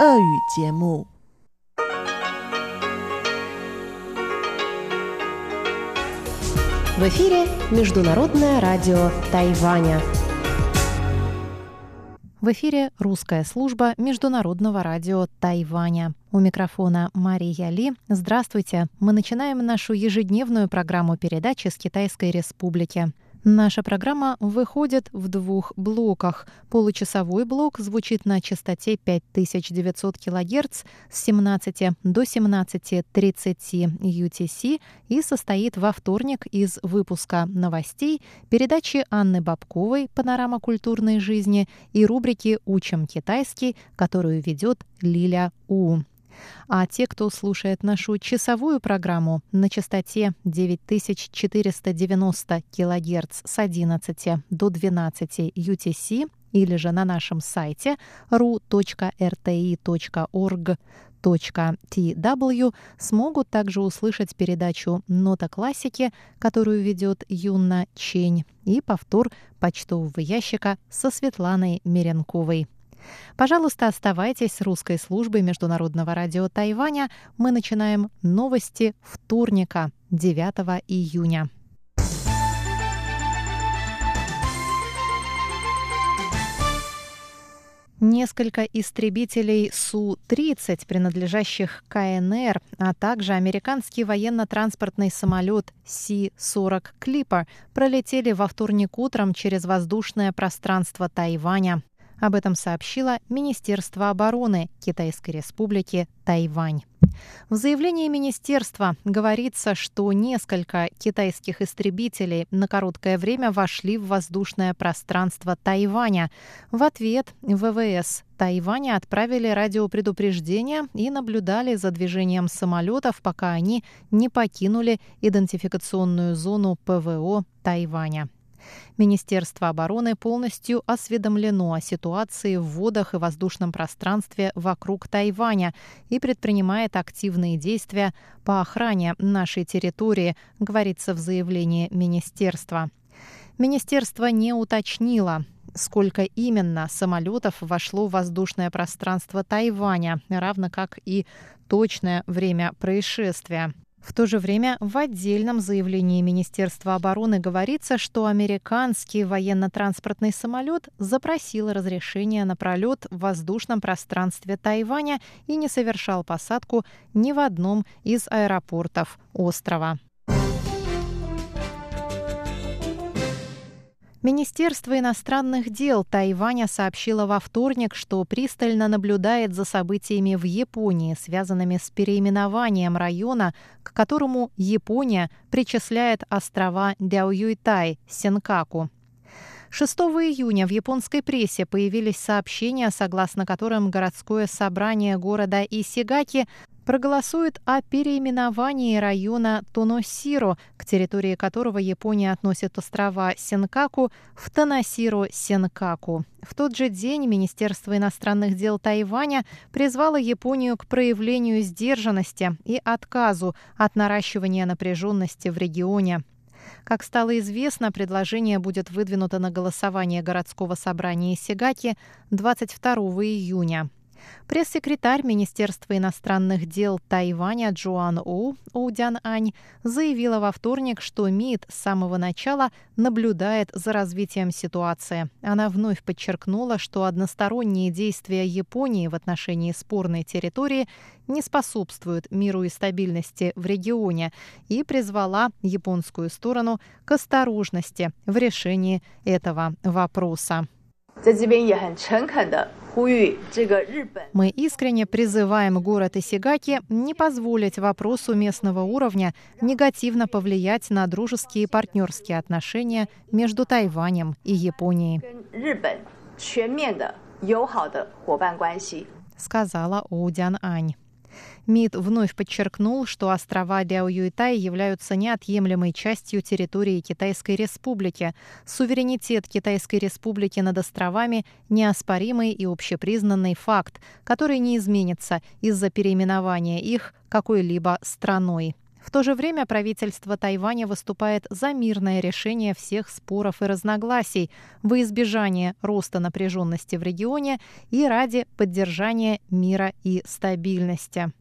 俄语节目。В эфире Международное радио Тайваня. В эфире русская служба Международного радио Тайваня. У микрофона Мария Ли. Здравствуйте. Мы начинаем нашу ежедневную программу передачи с Китайской Республики. Наша программа выходит в двух блоках. Получасовой блок звучит на частоте 5900 кГц с 17 до 17.30 UTC и состоит во вторник из выпуска новостей, передачи Анны Бабковой «Панорама культурной жизни» и рубрики «Учим китайский», которую ведет Лиля У. А те, кто слушает нашу часовую программу на частоте 9490 кГц с 11 до 12 UTC или же на нашем сайте ru.rti.org.tw смогут также услышать передачу «Нота классики», которую ведет Юна Чень, и повтор почтового ящика со Светланой Меренковой. Пожалуйста, оставайтесь с русской службой Международного радио Тайваня. Мы начинаем новости вторника, 9 июня. Несколько истребителей Су-30, принадлежащих КНР, а также американский военно-транспортный самолет Си-40 Клиппер пролетели во вторник утром через воздушное пространство Тайваня. Об этом сообщило Министерство обороны Китайской Республики Тайвань. В заявлении министерства говорится, что несколько китайских истребителей на короткое время вошли в воздушное пространство Тайваня. В ответ ВВС Тайваня отправили радиопредупреждение и наблюдали за движением самолетов, пока они не покинули идентификационную зону ПВО Тайваня. Министерство обороны полностью осведомлено о ситуации в водах и воздушном пространстве вокруг Тайваня и предпринимает активные действия по охране нашей территории, говорится в заявлении министерства. Министерство не уточнило, сколько именно самолетов вошло в воздушное пространство Тайваня, равно как и точное время происшествия. В то же время в отдельном заявлении Министерства обороны говорится, что американский военно-транспортный самолет запросил разрешение на пролет в воздушном пространстве Тайваня и не совершал посадку ни в одном из аэропортов острова. Министерство иностранных дел Тайваня сообщило во вторник, что пристально наблюдает за событиями в Японии, связанными с переименованием района, к которому Япония причисляет острова Дяоюйтай, Сенкаку. 6 июня в японской прессе появились сообщения, согласно которым городское собрание города Исигаки проголосует о переименовании района Тоносиро, к территории которого Япония относит острова Сенкаку, в Тоносиро-Сенкаку. В тот же день Министерство иностранных дел Тайваня призвало Японию к проявлению сдержанности и отказу от наращивания напряженности в регионе. Как стало известно, предложение будет выдвинуто на голосование городского собрания Сигаки 22 июня. Пресс-секретарь Министерства иностранных дел Тайваня Джоан У Оудян Ань заявила во вторник, что МИД с самого начала наблюдает за развитием ситуации. Она вновь подчеркнула, что односторонние действия Японии в отношении спорной территории не способствуют миру и стабильности в регионе и призвала японскую сторону к осторожности в решении этого вопроса. Мы искренне призываем город Исигаки не позволить вопросу местного уровня негативно повлиять на дружеские и партнерские отношения между Тайванем и Японией. Сказала Оудян Ань. МИД вновь подчеркнул, что острова Ляо-Юйтай являются неотъемлемой частью территории Китайской Республики. Суверенитет Китайской Республики над островами – неоспоримый и общепризнанный факт, который не изменится из-за переименования их какой-либо страной. В то же время правительство Тайваня выступает за мирное решение всех споров и разногласий во избежание роста напряженности в регионе и ради поддержания мира и стабильности.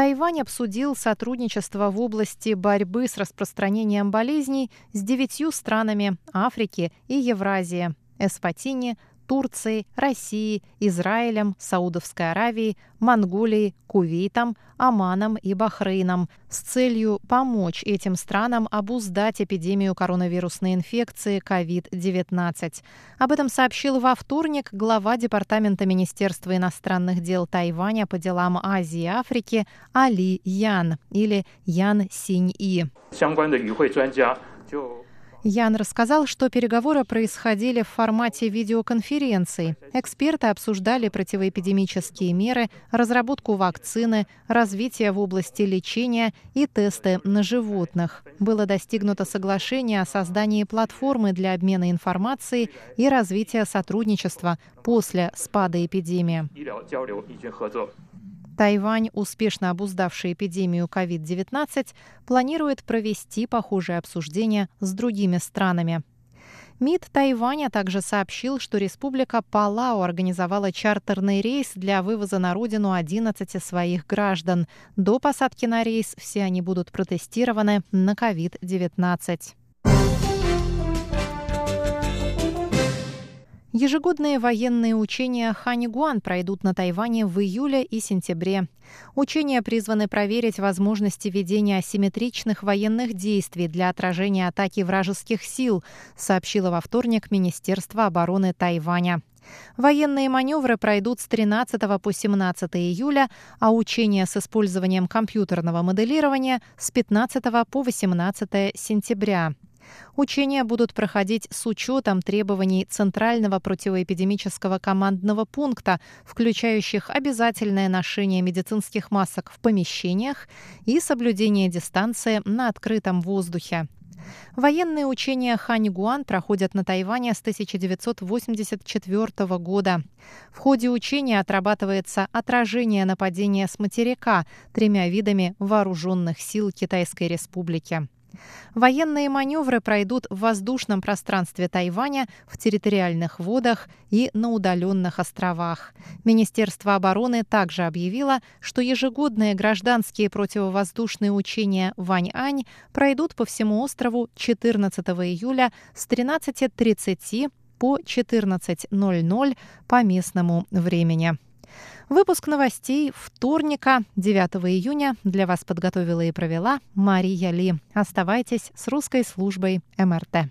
Тайвань обсудил сотрудничество в области борьбы с распространением болезней с девятью странами Африки и Евразии – Эспатини, Турцией, Россией, Израилем, Саудовской Аравией, Монголией, Кувейтом, Оманом и Бахрейном с целью помочь этим странам обуздать эпидемию коронавирусной инфекции COVID-19. Об этом сообщил во вторник глава Департамента Министерства иностранных дел Тайваня по делам Азии и Африки Али Ян или Ян Синь-И. Ян рассказал, что переговоры происходили в формате видеоконференций. Эксперты обсуждали противоэпидемические меры, разработку вакцины, развитие в области лечения и тесты на животных. Было достигнуто соглашение о создании платформы для обмена информацией и развития сотрудничества после спада эпидемии. Тайвань, успешно обуздавший эпидемию COVID-19, планирует провести похожее обсуждение с другими странами. МИД Тайваня также сообщил, что республика Палау организовала чартерный рейс для вывоза на родину 11 своих граждан. До посадки на рейс все они будут протестированы на COVID-19. Ежегодные военные учения Ханигуан пройдут на Тайване в июле и сентябре. Учения призваны проверить возможности ведения асимметричных военных действий для отражения атаки вражеских сил, сообщило во вторник Министерство обороны Тайваня. Военные маневры пройдут с 13 по 17 июля, а учения с использованием компьютерного моделирования с 15 по 18 сентября. Учения будут проходить с учетом требований Центрального противоэпидемического командного пункта, включающих обязательное ношение медицинских масок в помещениях и соблюдение дистанции на открытом воздухе. Военные учения Ханьгуан проходят на Тайване с 1984 года. В ходе учения отрабатывается отражение нападения с материка тремя видами вооруженных сил Китайской Республики. Военные маневры пройдут в воздушном пространстве Тайваня, в территориальных водах и на удаленных островах. Министерство обороны также объявило, что ежегодные гражданские противовоздушные учения Вань-Ань пройдут по всему острову 14 июля с 13.30 по 14.00 по местному времени. Выпуск новостей вторника, 9 июня, для вас подготовила и провела Мария Ли. Оставайтесь с русской службой МРТ.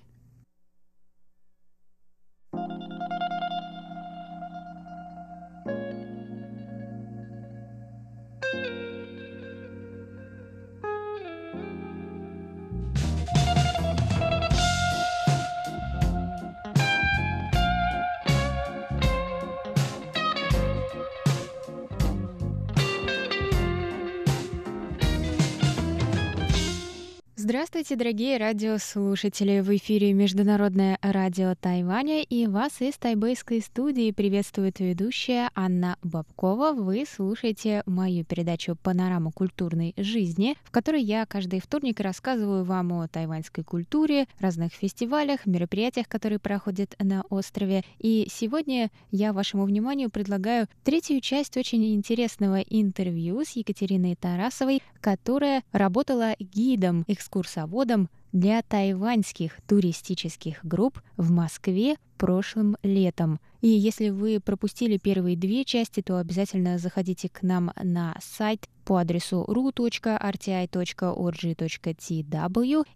Здравствуйте, дорогие радиослушатели! В эфире Международное радио Тайваня и вас из тайбэйской студии приветствует ведущая Анна Бабкова. Вы слушаете мою передачу «Панорама культурной жизни», в которой я каждый вторник рассказываю вам о тайваньской культуре, разных фестивалях, мероприятиях, которые проходят на острове. И сегодня я вашему вниманию предлагаю третью часть очень интересного интервью с Екатериной Тарасовой, которая работала гидом экскурсии экскурсоводом для тайваньских туристических групп в Москве прошлым летом. И если вы пропустили первые две части, то обязательно заходите к нам на сайт по адресу ru.rti.org.tw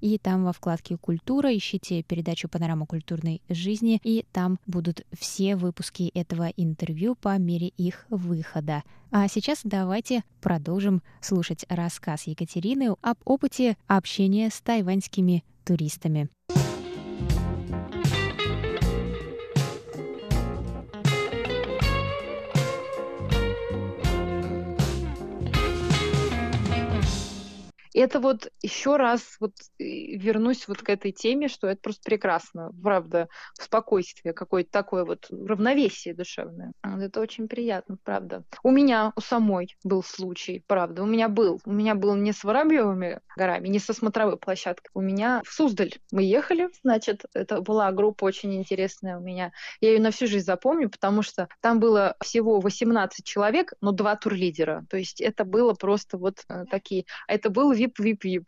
и там во вкладке «Культура» ищите передачу «Панорама культурной жизни» и там будут все выпуски этого интервью по мере их выхода. А сейчас давайте продолжим слушать рассказ Екатерины об опыте общения с тайваньскими туристами. Это вот еще раз вот вернусь вот к этой теме, что это просто прекрасно, правда, спокойствие какое-то такое вот равновесие душевное. Это очень приятно, правда. У меня, у самой был случай, правда, у меня был. У меня был не с Воробьевыми горами, не со смотровой площадкой. У меня в Суздаль мы ехали, значит, это была группа очень интересная у меня. Я ее на всю жизнь запомню, потому что там было всего 18 человек, но два турлидера. То есть это было просто вот э, такие... Это был вип-вип-вип.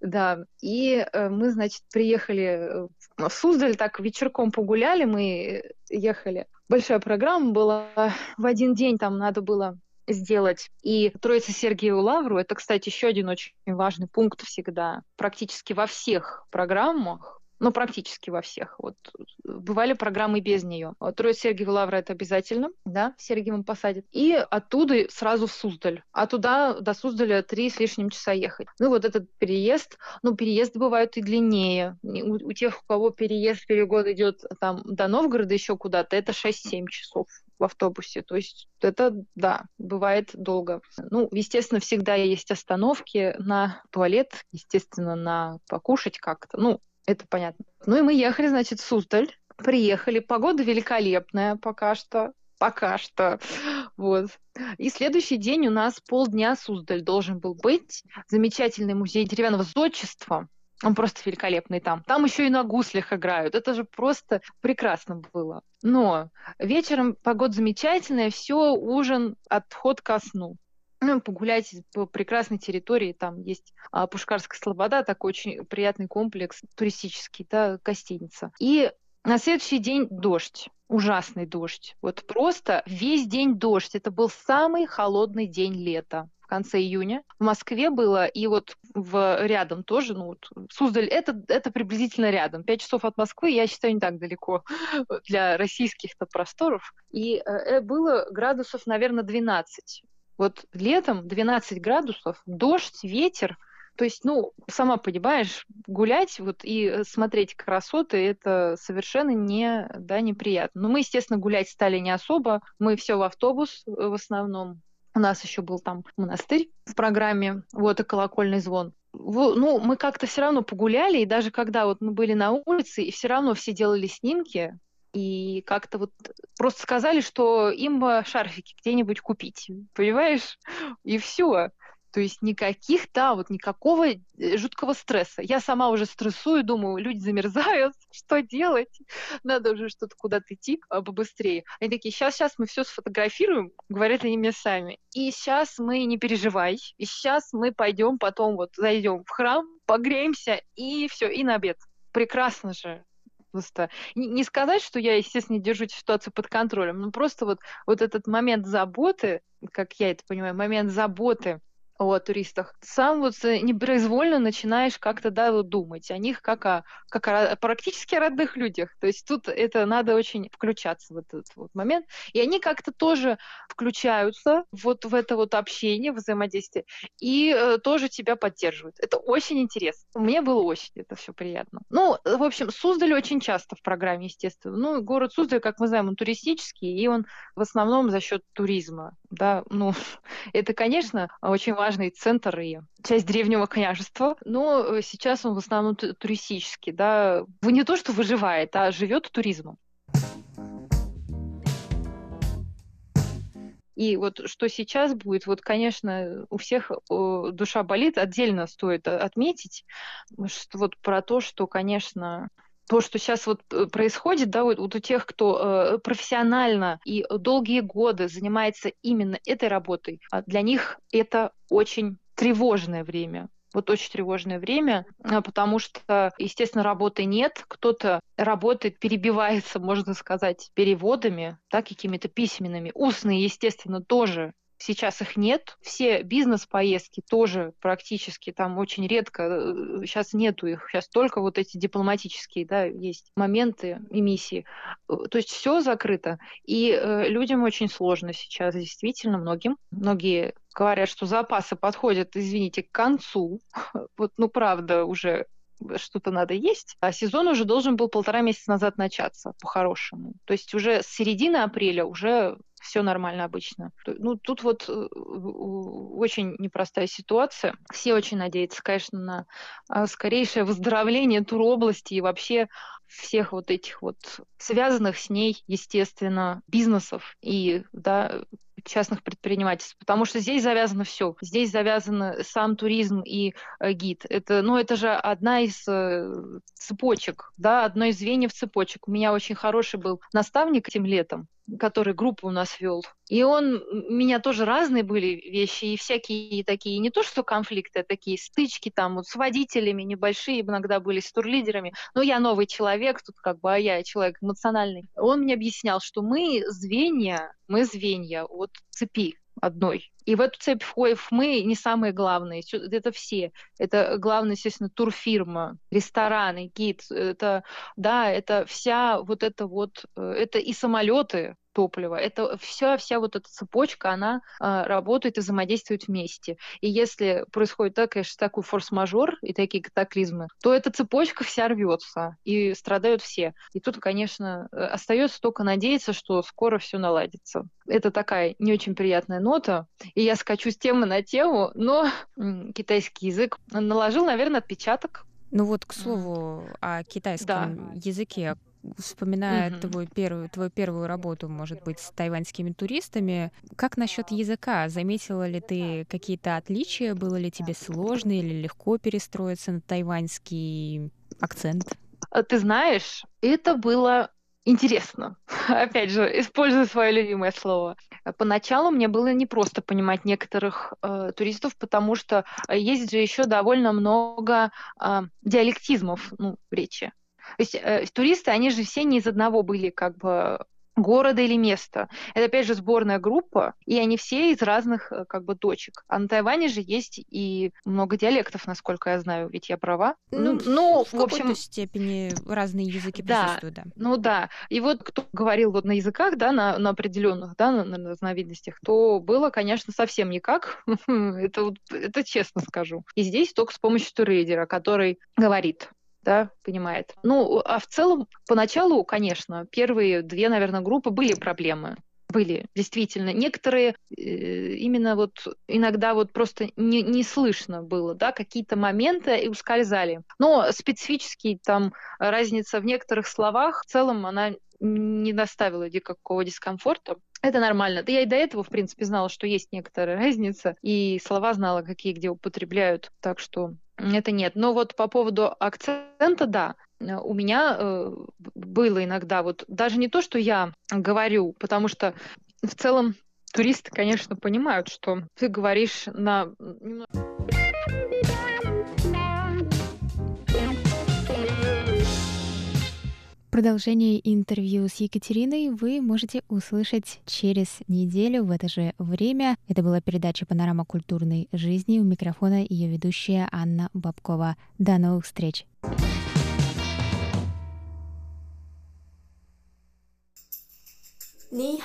Да. И э, мы, значит, приехали э, в Суздаль, так вечерком погуляли, мы ехали. Большая программа была. В один день там надо было сделать. И Троица Сергею Лавру, это, кстати, еще один очень важный пункт всегда. Практически во всех программах ну, практически во всех. Вот бывали программы без нее. Троица Сергиева Лавра это обязательно, да, в Сергиевом посадят. И оттуда сразу в Суздаль. А туда до Суздаля три с лишним часа ехать. Ну, вот этот переезд, ну, переезды бывают и длиннее. У, у тех, у кого переезд, перегод идет там до Новгорода еще куда-то, это 6-7 часов в автобусе. То есть это, да, бывает долго. Ну, естественно, всегда есть остановки на туалет, естественно, на покушать как-то. Ну, это понятно. Ну и мы ехали, значит, в Суздаль. Приехали. Погода великолепная пока что. Пока что. Вот. И следующий день у нас полдня Суздаль должен был быть. Замечательный музей деревянного зодчества. Он просто великолепный там. Там еще и на гуслях играют. Это же просто прекрасно было. Но вечером погода замечательная, все, ужин, отход ко сну. Ну, погулять по прекрасной территории. Там есть а, Пушкарская Слобода, такой очень приятный комплекс туристический, да, гостиница. И на следующий день дождь ужасный дождь. Вот просто весь день дождь. Это был самый холодный день лета в конце июня. В Москве было, и вот в, рядом тоже, ну, вот, Суздаль, это, это приблизительно рядом. Пять часов от Москвы, я считаю, не так далеко для российских-то просторов. И э, было градусов, наверное, 12. Вот летом 12 градусов, дождь, ветер. То есть, ну, сама понимаешь, гулять вот и э, смотреть красоты, это совершенно не, да, неприятно. Но мы, естественно, гулять стали не особо. Мы все в автобус э, в основном. У нас еще был там монастырь в программе, вот и колокольный звон. Ну, мы как-то все равно погуляли, и даже когда вот мы были на улице, и все равно все делали снимки, и как-то вот просто сказали, что им бы шарфики где-нибудь купить, понимаешь? И все. То есть никаких, да, вот никакого э, жуткого стресса. Я сама уже стрессую, думаю, люди замерзают, что делать? Надо уже что-то куда-то идти а, побыстрее. Они такие, сейчас, сейчас мы все сфотографируем, говорят они мне сами. И сейчас мы не переживай, и сейчас мы пойдем потом вот зайдем в храм, погреемся и все, и на обед. Прекрасно же просто не сказать, что я, естественно, держу ситуацию под контролем, но просто вот, вот этот момент заботы, как я это понимаю, момент заботы о туристах, сам вот непроизвольно начинаешь как-то да, вот думать о них как о, как о практически родных людях. То есть тут это надо очень включаться в этот вот момент. И они как-то тоже включаются вот в это вот общение, взаимодействие, и э, тоже тебя поддерживают. Это очень интересно. Мне было очень это все приятно. Ну, в общем, Суздаль очень часто в программе, естественно. Ну, город Суздаль, как мы знаем, он туристический, и он в основном за счет туризма. Да, ну, это, конечно, очень важный центр и часть древнего княжества, но э, сейчас он в основном туристический, да, не то, что выживает, а живет туризмом. И вот что сейчас будет, вот, конечно, у всех душа болит, отдельно стоит отметить, что вот про то, что, конечно, то, что сейчас вот э, происходит, да, вот, вот у тех, кто э, профессионально и долгие годы занимается именно этой работой, а для них это очень тревожное время. Вот очень тревожное время, а, потому что, естественно, работы нет. Кто-то работает, перебивается, можно сказать, переводами, да, какими-то письменными. Устные, естественно, тоже Сейчас их нет. Все бизнес-поездки тоже практически там очень редко. Сейчас э, нету их. Сейчас только вот эти дипломатические, да, есть моменты и миссии. Э, то есть все закрыто. И э, людям очень сложно сейчас, действительно, многим. Многие говорят, что запасы подходят, извините, к концу. Вот, ну, правда, уже что-то надо есть, а сезон уже должен был полтора месяца назад начаться, по-хорошему. То есть уже с середины апреля уже все нормально обычно. Ну, тут вот э, очень непростая ситуация. Все очень надеются, конечно, на а, скорейшее выздоровление туробласти и вообще всех вот этих вот связанных с ней, естественно, бизнесов и да, частных предпринимательств, потому что здесь завязано все. Здесь завязан сам туризм и э, гид. Это, ну, это же одна из э, цепочек, да, одно из звеньев цепочек. У меня очень хороший был наставник этим летом, который группу у нас вел. И он, у меня тоже разные были вещи, и всякие такие, не то что конфликты, а такие стычки там вот с водителями небольшие, иногда были с турлидерами. Но я новый человек, тут как бы, а я человек эмоциональный. Он мне объяснял, что мы звенья, мы звенья от цепи одной. И в эту цепь входим мы не самые главные. Это все. Это главное, естественно, турфирма, рестораны, гид. Это, да, это вся вот это вот, э, это и самолеты, топлива. Это вся, вся вот эта цепочка, она э, работает и взаимодействует вместе. И если происходит так, конечно, такой форс-мажор и такие катаклизмы, то эта цепочка вся рвется, и страдают все. И тут, конечно, э, остается только надеяться, что скоро все наладится. Это такая не очень приятная нота, и я скачу с темы на тему, но китайский язык наложил, наверное, отпечаток ну вот, к слову, о китайском да. языке вспоминая mm-hmm. твою первую, твою первую работу, может быть, с тайваньскими туристами, как насчет языка? Заметила ли ты какие-то отличия? Было ли тебе сложно или легко перестроиться на тайваньский акцент? А ты знаешь, это было интересно. Опять же, использую свое любимое слово. Поначалу мне было непросто понимать некоторых э, туристов, потому что есть же еще довольно много э, диалектизмов ну, в речи. То есть э, туристы, они же все не из одного были как бы города или места. Это, опять же, сборная группа, и они все из разных э, как бы точек. А на Тайване же есть и много диалектов, насколько я знаю, ведь я права. Ну, ну, ну в, в общем... степени разные языки да, присутствуют, да. Ну да. И вот кто говорил вот на языках, да, на, на определенных, да, на, на разновидностях, то было, конечно, совсем никак. это, вот, это честно скажу. И здесь только с помощью турейдера, который говорит да, понимает. Ну, а в целом, поначалу, конечно, первые две, наверное, группы были проблемы. Были, действительно. Некоторые э, именно вот иногда вот просто не, не слышно было, да, какие-то моменты и ускользали. Но специфически там разница в некоторых словах, в целом она не доставила никакого дискомфорта. Это нормально. Да я и до этого, в принципе, знала, что есть некоторая разница, и слова знала, какие где употребляют. Так что это нет. Но вот по поводу акцента, да, у меня э, было иногда вот даже не то, что я говорю, потому что в целом туристы, конечно, понимают, что ты говоришь на Продолжение интервью с Екатериной вы можете услышать через неделю в это же время. Это была передача «Панорама культурной жизни». У микрофона ее ведущая Анна Бабкова. До новых встреч! 你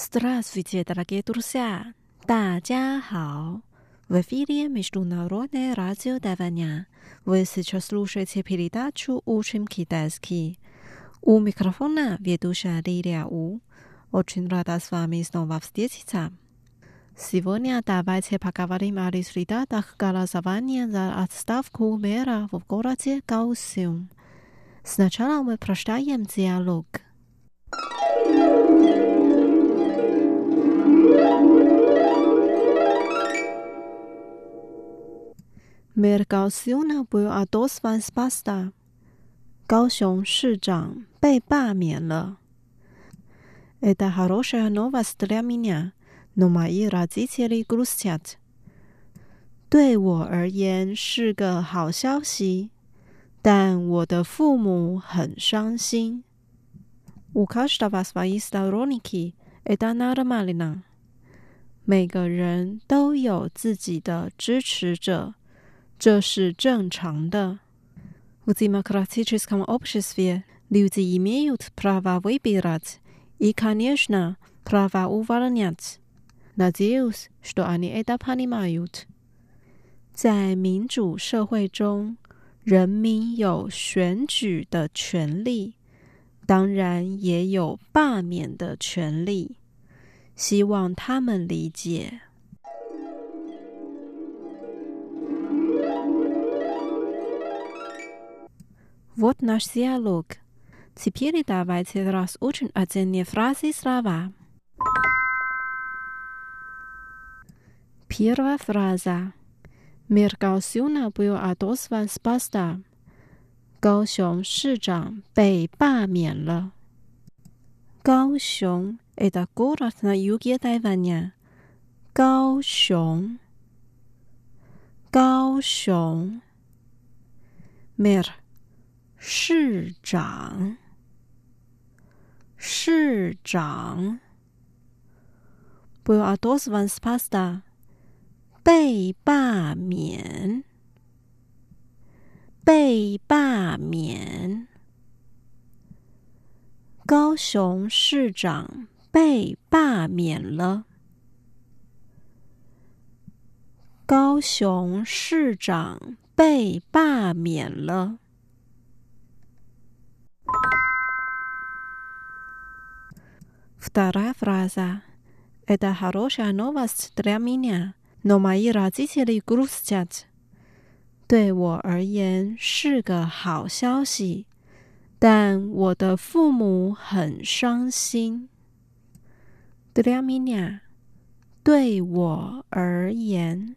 ？Здравствуйте, дорогие друзья! 大家好! В эфире Международное радио Тайваня. Вы сейчас слушаете передачу «Учим китайский». У микрофона ведущая Лилия У. Очень рада с вами снова встретиться. Сегодня давайте поговорим о результатах голосования за отставку мэра в городе Гаосюн. Сначала мы прочитаем диалог. Мэр Гаосюна был отозван с поста. 高雄市长被罢免了。Это хорошая новость для меня, но мои родители грустят. 对我而言是个好消息，但我的父母很伤心。У каждого свои сторонники, это нормально. 每个人都有自己的支持者。 这是正常的。В демократическом обществе люди имеют право выбирать и, конечно, право увольнять. Надеюсь, что они это понимают. 在民主社会中，人民有选举的权利，当然也有罢免的权利。希望他们理解。 Вот наш диалог. Теперь давайте разучим отдельные фразы и слова. Первая фраза. Мир Гаосюна был отозван с поста. Гаосюн Шичан Бэй Ба Мьян Гаосюн – это город на юге Тайваня. Гаосюн. Гаосюн. Мир. 市长市长。不用啊多斯万斯帕斯达被罢免。被罢免。高雄市长被罢免了。高雄市长被罢免了。Вторая фраза. Это хорошая новость для меня, но мои родители грустят. 对我而言是个好消息，但我的父母很伤心。Для меня，对我而言，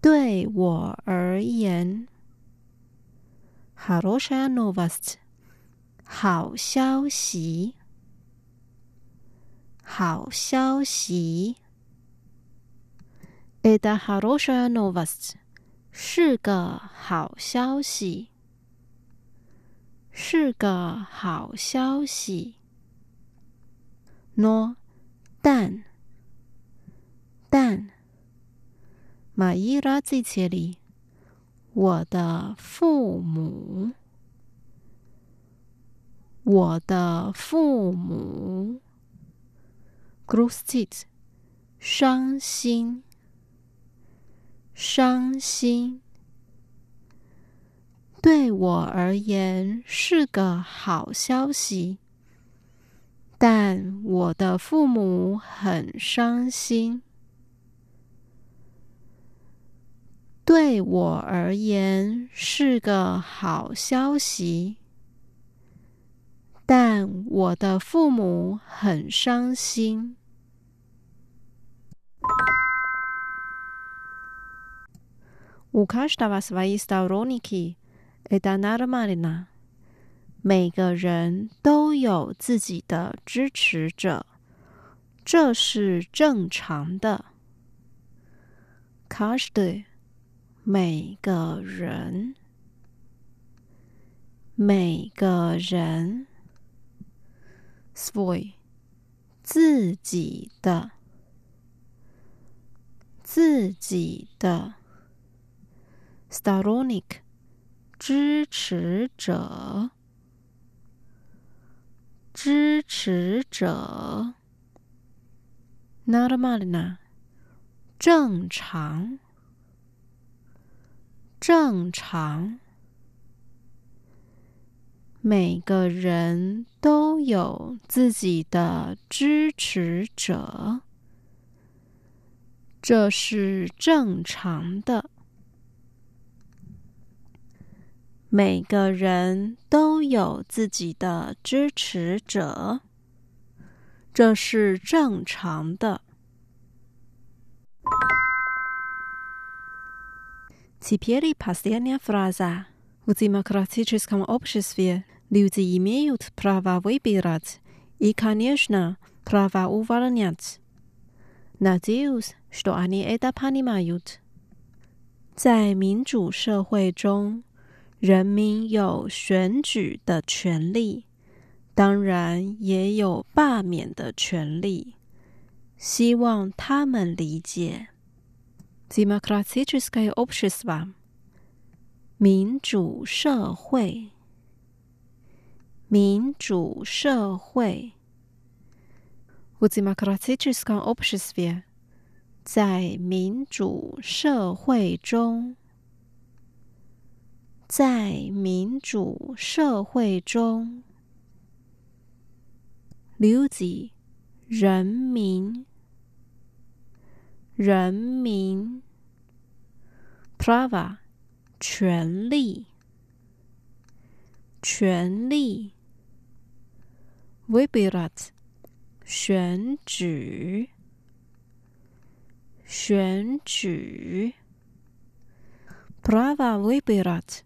对我而言。Хорошая новость，好消息， 好消息。Это хорошая новость，是个好消息，是个好消息。No，但，但，马伊拉在这里。我的父母，我的父母 ，grustit，伤心，伤心。对我而言是个好消息，但我的父母很伤心。对我而言是个好消息，但我的父母很伤心。У каждого свои сторонники, это нормально. 每个人都有自己的支持者，这是正常的。Каждый 每个人，每个人 Svoi，自己的，自己的。Stalonic，支持者，支持者。Normalna，正常，正常。每个人都有自己的支持者，这是正常的。每个人都有自己的支持者，这是正常的。Теперь последняя фраза. В демократическом обществе люди имеют право выбирать и, конечно, право увольнять. Надеюсь, что они это понимают. 在民主社会中，人民有选举的权利，当然也有罢免的权利。希望他们理解。Демократическое общество，民主社会， 民主社会。В демократическом обществе， 在民主社会中，在民主社会中，留子人民，人民，prava 权利，权利 ，vibirat 选举。选举，prava wybierać，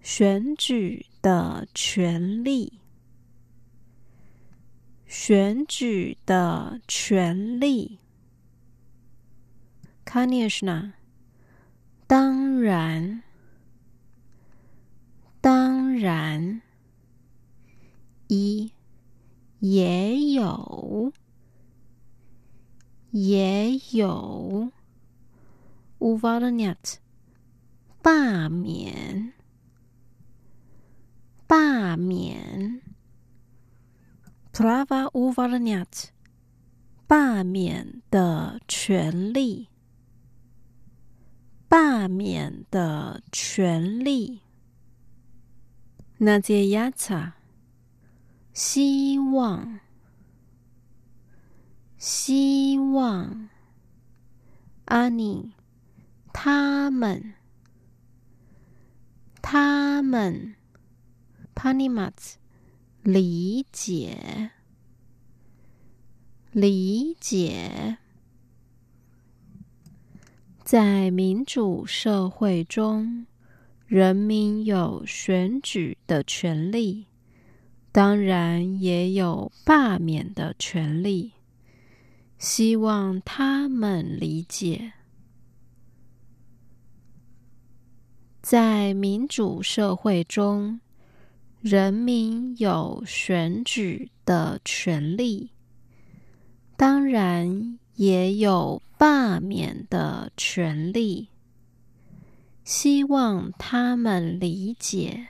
选举的权利，选举的权利，конечно，当然，当然，一 也有，也有。u v a r n i t 罢免，罢免。Prava u v a r n i t 罢免的权利，罢免的权利。那些 a t 希望。希望。阿尼他们。他们。Panimats 理解。理解，在民主社会中，人民有选举的权利，当然也有罢免的权利。希望他们理解，在民主社会中，人民有选举的权利，当然也有罢免的权利。希望他们理解。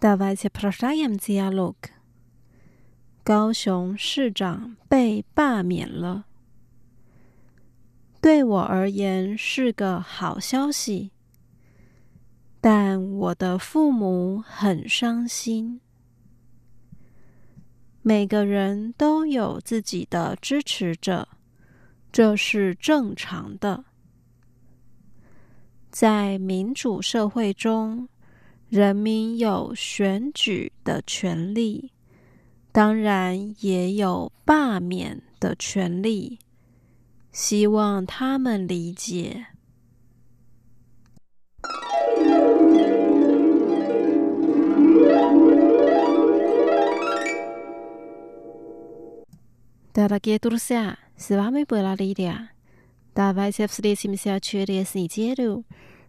Давайте продолжим диалог。高雄市长被罢免了，对我而言是个好消息，但我的父母很伤心。每个人都有自己的支持者，这是正常的。在民主社会中。 人民有选举的权利，当然也有罢免的权利。希望他们理解。大，是？拉。大白菜是的，的，是。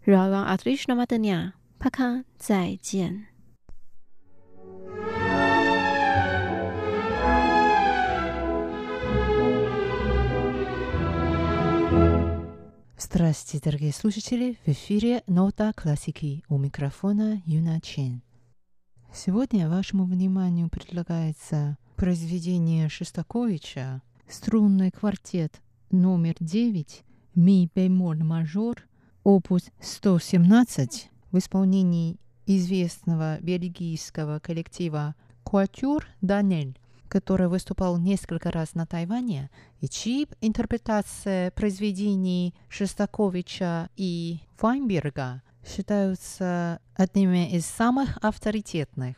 阿，那么。帕卡，再见。Здравствуйте, дорогие слушатели! В эфире «Нота классики» у микрофона Юна Чен. Сегодня вашему вниманию предлагается произведение Шестаковича «Струнный квартет номер 9 ми бемоль мажор, опус 117» в исполнении известного бельгийского коллектива Quatuor Данель, который выступал несколько раз на Тайване, и чьи интерпретация произведений Шестаковича и Вайнберга считаются одними из самых авторитетных.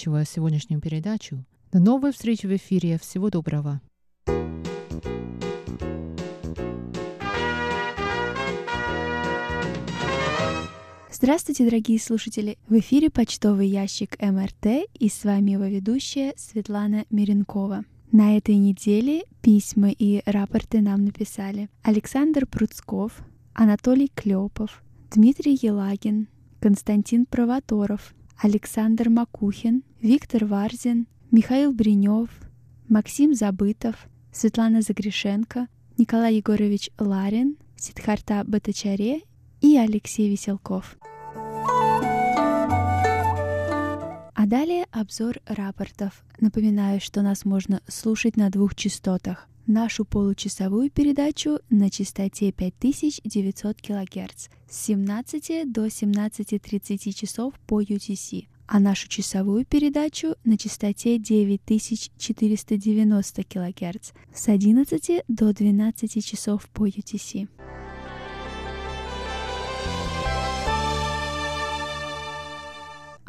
Этом я заканчиваю сегодняшнюю передачу. До новой встречи в эфире. Всего доброго. Здравствуйте, дорогие слушатели! В эфире почтовый ящик МРТ и с вами его ведущая Светлана Миренкова. На этой неделе письма и рапорты нам написали Александр Пруцков, Анатолий Клепов, Дмитрий Елагин, Константин Провоторов, Александр Макухин, Виктор Варзин, Михаил Бринев, Максим Забытов, Светлана Загрешенко, Николай Егорович Ларин, Сидхарта Батачаре и Алексей Веселков. А далее обзор рапортов. Напоминаю, что нас можно слушать на двух частотах. Нашу получасовую передачу на частоте 5900 кГц с 17 до 17.30 часов по UTC, а нашу часовую передачу на частоте 9490 кГц с 11 до 12 часов по UTC.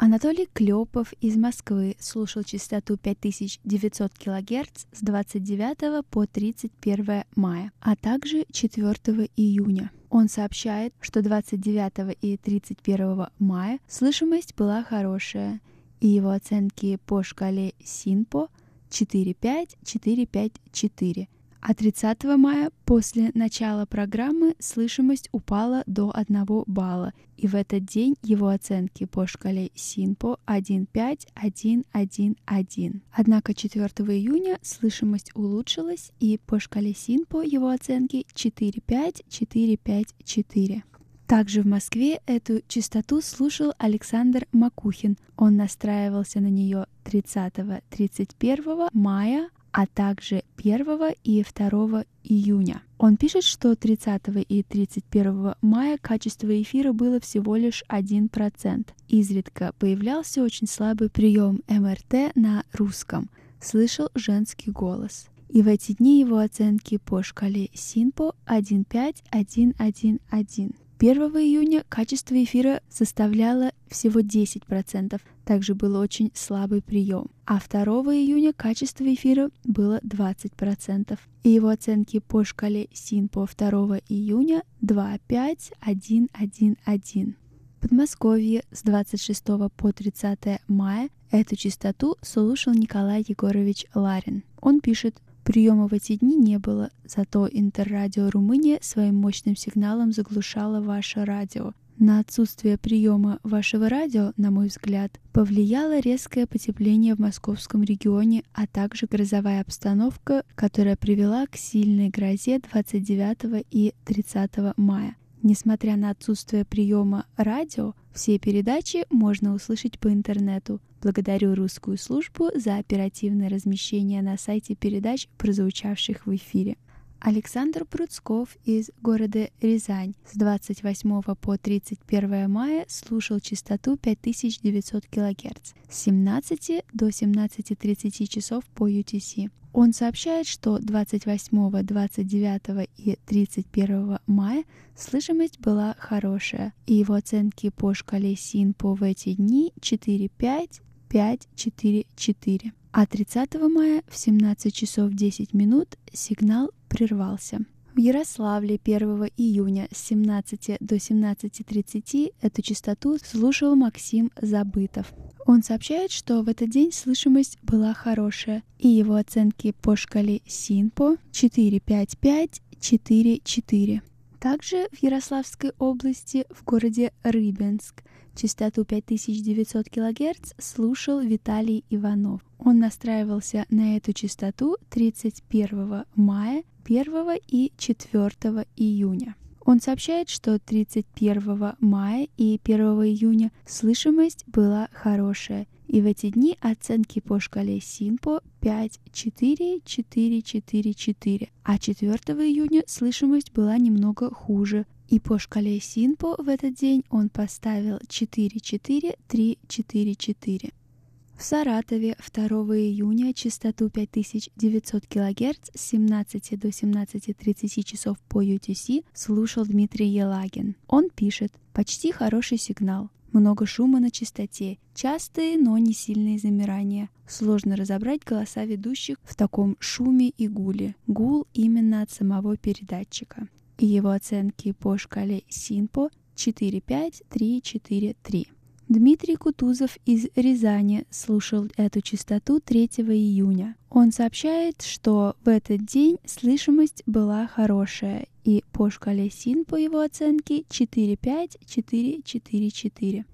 Анатолий Клепов из Москвы слушал частоту 5900 кГц с 29 по 31 мая, а также 4 июня. Он сообщает, что 29 и 31 мая слышимость была хорошая, и его оценки по шкале СИНПО 4-5-4-5-4, а 30 мая после начала программы слышимость упала до 1 балла, и в этот день его оценки по шкале СИНПО 1.5-1.1.1. Однако 4 июня слышимость улучшилась, и по шкале СИНПО его оценки 4.5-4.5-4. Также в Москве эту частоту слушал Александр Макухин. Он настраивался на нее 30-31 мая, а также 1 и 2 июня. Он пишет, что 30 и 31 мая качество эфира было всего лишь 1%. Изредка появлялся очень слабый прием МРТ на русском. Слышал женский голос. И в эти дни его оценки по шкале СИНПО 1.5-1.1.1. 1 июня качество эфира составляло всего 10%, также был очень слабый прием. А 2 июня качество эфира было 20%. И его оценки по шкале СИН по 2 июня 2,5,1,1,1. Подмосковье с 26 по 30 мая эту частоту слушал Николай Егорович Ларин. Он пишет Приема в эти дни не было, зато Интеррадио Румыния своим мощным сигналом заглушало ваше радио. На отсутствие приема вашего радио, на мой взгляд, повлияло резкое потепление в московском регионе, а также грозовая обстановка, которая привела к сильной грозе 29 и 30 мая. Несмотря на отсутствие приема радио, все передачи можно услышать по интернету. Благодарю русскую службу за оперативное размещение на сайте передач, прозвучавших в эфире. Александр Пруцков из города Рязань с 28 по 31 мая слушал частоту 5900 кГц с 17 до 17.30 часов по UTC. Он сообщает, что 28, 29 и 31 мая слышимость была хорошая, и его оценки по шкале СИНПО в эти дни 4-5, 5-4-4. А 30 мая в 17 часов 10 минут сигнал прервался. В Ярославле 1 июня с 17 до 17.30 эту частоту слушал Максим Забытов. Он сообщает, что в этот день слышимость была хорошая, и его оценки по шкале СИНПО 455-4-4. Также в Ярославской области в городе Рыбинск частоту 5900 кГц слушал Виталий Иванов. Он настраивался на эту частоту 31 мая 1 и 4 июня. Он сообщает, что 31 мая и 1 июня слышимость была хорошая, и в эти дни оценки по шкале СИНПО 5, 4, 4, 4, 4, а 4 июня слышимость была немного хуже, и по шкале СИНПО в этот день он поставил 4, 4, 3, 4, 4. В Саратове 2 июня частоту 5900 кГц с 17 до 17.30 часов по UTC слушал Дмитрий Елагин. Он пишет «Почти хороший сигнал. Много шума на частоте, частые, но не сильные замирания. Сложно разобрать голоса ведущих в таком шуме и гуле. Гул именно от самого передатчика. И его оценки по шкале СИНПО 4-5-3-4-3. Дмитрий Кутузов из Рязани слушал эту частоту 3 июня. Он сообщает, что в этот день слышимость была хорошая, и по шкале СИН по его оценке 4-5-4-4-4.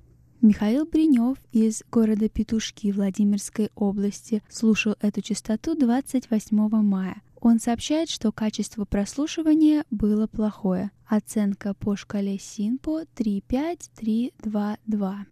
Михаил Бринев из города Петушки Владимирской области слушал эту частоту 28 мая. Он сообщает, что качество прослушивания было плохое. Оценка по шкале СИНПО 3-5-3-2-2.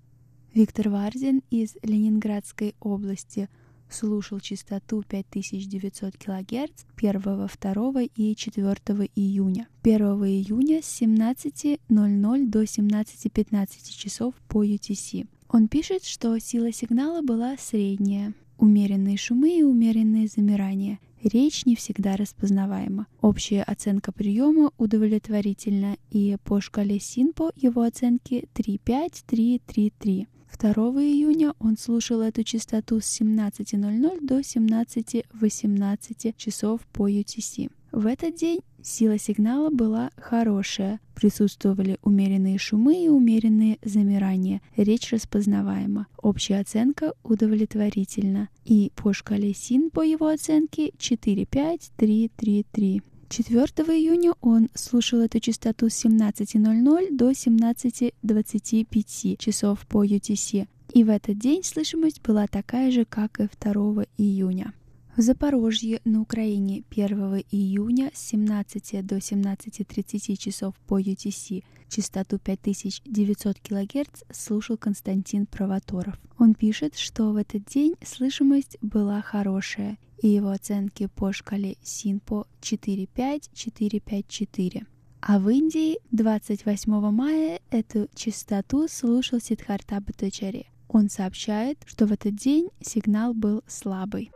Виктор Варзин из Ленинградской области слушал частоту 5900 кГц 1, 2 и 4 июня. 1 июня с 17.00 до 17.15 часов по UTC. Он пишет, что сила сигнала была средняя. Умеренные шумы и умеренные замирания. Речь не всегда распознаваема. Общая оценка приема удовлетворительна, и по шкале СИНПО его оценки 3.5-3.3.3. 2 июня он слушал эту частоту с 17.00 до 17.18 часов по UTC. В этот день сила сигнала была хорошая, присутствовали умеренные шумы и умеренные замирания, речь распознаваема, общая оценка удовлетворительна, и по шкале СИН по его оценке 4-5-3-3-3. 4 июня он слушал эту частоту с 17.00 до 17.25 часов по UTC, и в этот день слышимость была такая же, как и 2 июня. В Запорожье на Украине 1 июня с 17 до 17.30 часов по UTC частоту 5900 кГц слушал Константин Провоторов. Он пишет, что в этот день слышимость была хорошая, и его оценки по шкале СИНПО 4.5-4.5-4. А в Индии 28 мая эту частоту слушал Сидхарта Батачари. Он сообщает, что в этот день сигнал был слабый.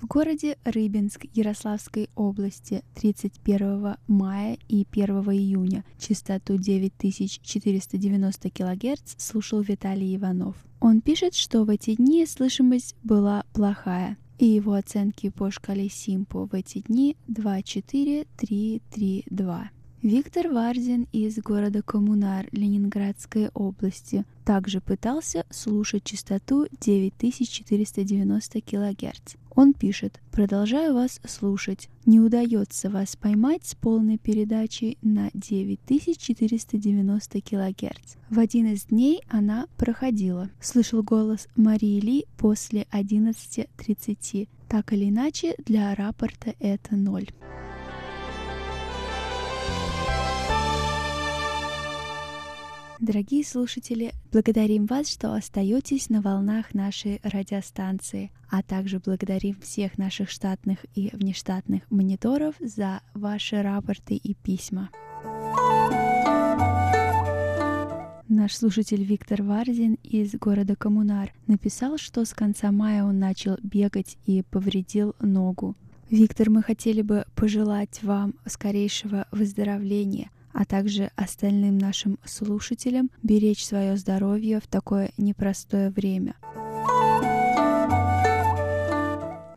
В городе Рыбинск Ярославской области 31 мая и 1 июня частоту 9490 кГц слушал Виталий Иванов. Он пишет, что в эти дни слышимость была плохая, и его оценки по шкале Симпо в эти дни 2-4-3-3-2. Виктор Варзин из города Коммунар Ленинградской области также пытался слушать частоту 9490 кГц. Он пишет, продолжаю вас слушать. Не удается вас поймать с полной передачей на 9490 кГц. В один из дней она проходила. Слышал голос Марии Ли после 11.30. Так или иначе, для рапорта это ноль. Дорогие слушатели, благодарим вас, что остаетесь на волнах нашей радиостанции, а также благодарим всех наших штатных и внештатных мониторов за ваши рапорты и письма. Наш слушатель Виктор Варзин из города Коммунар написал, что с конца мая он начал бегать и повредил ногу. Виктор, мы хотели бы пожелать вам скорейшего выздоровления – а также остальным нашим слушателям беречь свое здоровье в такое непростое время.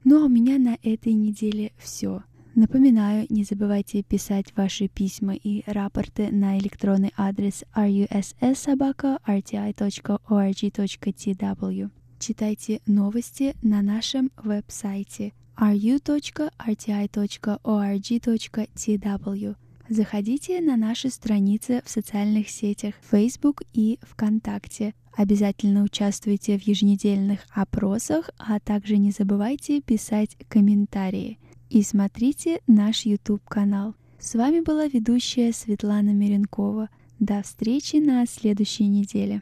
Ну а у меня на этой неделе все. Напоминаю, не забывайте писать ваши письма и рапорты на электронный адрес russsobaka.rti.org.tw. Читайте новости на нашем веб-сайте ru.rti.org.tw. Заходите на наши страницы в социальных сетях Facebook и ВКонтакте. Обязательно участвуйте в еженедельных опросах, а также не забывайте писать комментарии. И смотрите наш YouTube-канал. С вами была ведущая Светлана Миренкова. До встречи на следующей неделе.